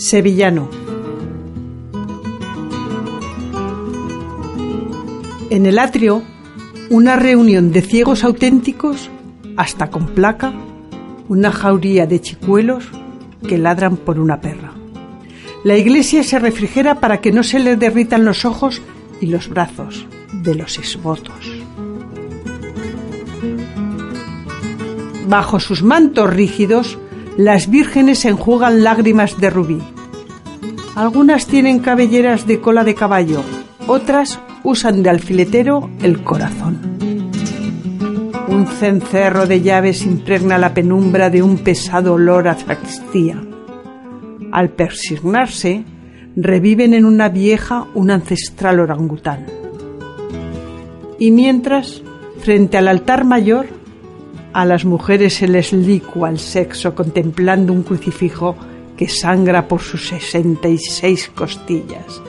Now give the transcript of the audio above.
Sevillano. En el atrio, una reunión de ciegos auténticos, hasta con placa, una jauría de chicuelos que ladran por una perra. La iglesia se refrigera para que no se le derritan los ojos y los brazos de los esvotos. Bajo sus mantos rígidos, las vírgenes enjugan lágrimas de rubí. Algunas tienen cabelleras de cola de caballo, otras usan de alfiletero el corazón. Un cencerro de llaves impregna la penumbra de un pesado olor a sacristía. Al persignarse, reviven en una vieja un ancestral orangután. Y mientras, frente al altar mayor, a las mujeres se les licua el sexo contemplando un crucifijo que sangra por sus sesenta y seis costillas